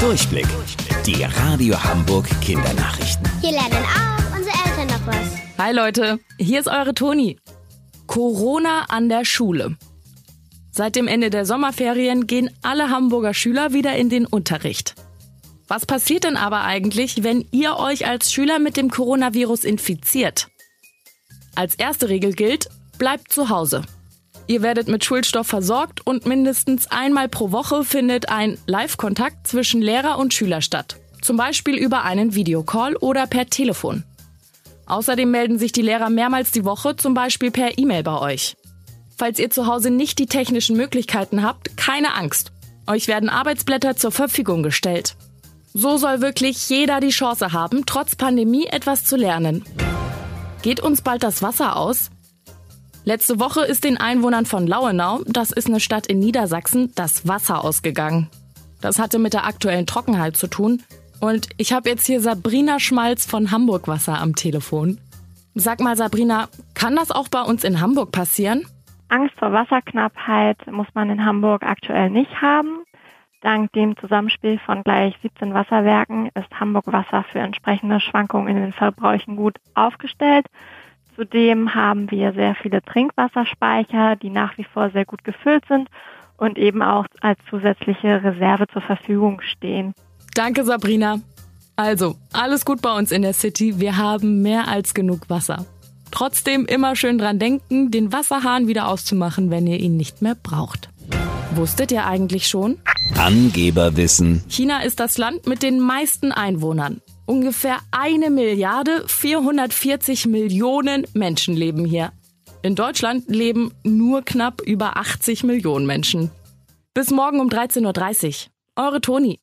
Durchblick. Die Radio Hamburg Kindernachrichten. Hier lernen auch unsere Eltern noch was. Hi Leute, hier ist eure Toni. Corona an der Schule. Seit dem Ende der Sommerferien gehen alle Hamburger Schüler wieder in den Unterricht. Was passiert denn aber eigentlich, wenn ihr euch als Schüler mit dem Coronavirus infiziert? Als erste Regel gilt, bleibt zu Hause. Ihr werdet mit Schulstoff versorgt und mindestens einmal pro Woche findet ein Live-Kontakt zwischen Lehrer und Schüler statt. Zum Beispiel über einen Videocall oder per Telefon. Außerdem melden sich die Lehrer mehrmals die Woche, zum Beispiel per E-Mail bei euch. Falls ihr zu Hause nicht die technischen Möglichkeiten habt, keine Angst. Euch werden Arbeitsblätter zur Verfügung gestellt. So soll wirklich jeder die Chance haben, trotz Pandemie etwas zu lernen. Geht uns bald das Wasser aus? Letzte Woche ist den Einwohnern von Lauenau, das ist eine Stadt in Niedersachsen, das Wasser ausgegangen. Das hatte mit der aktuellen Trockenheit zu tun. Und ich habe jetzt hier Sabrina Schmalz von Hamburg Wasser am Telefon. Sag mal, Sabrina, kann das auch bei uns in Hamburg passieren? Angst vor Wasserknappheit muss man in Hamburg aktuell nicht haben. Dank dem Zusammenspiel von gleich 17 Wasserwerken ist Hamburg Wasser für entsprechende Schwankungen in den Verbräuchen gut aufgestellt. Zudem haben wir sehr viele Trinkwasserspeicher, die nach wie vor sehr gut gefüllt sind und eben auch als zusätzliche Reserve zur Verfügung stehen. Danke, Sabrina. Also, alles gut bei uns in der City. Wir haben mehr als genug Wasser. Trotzdem immer schön dran denken, den Wasserhahn wieder auszumachen, wenn ihr ihn nicht mehr braucht. Wusstet ihr eigentlich schon? Angeberwissen. China ist das Land mit den meisten Einwohnern. Ungefähr eine Milliarde 440 Millionen Menschen leben hier. In Deutschland leben nur knapp über 80 Millionen Menschen. Bis morgen um 13.30 Uhr. Eure Toni.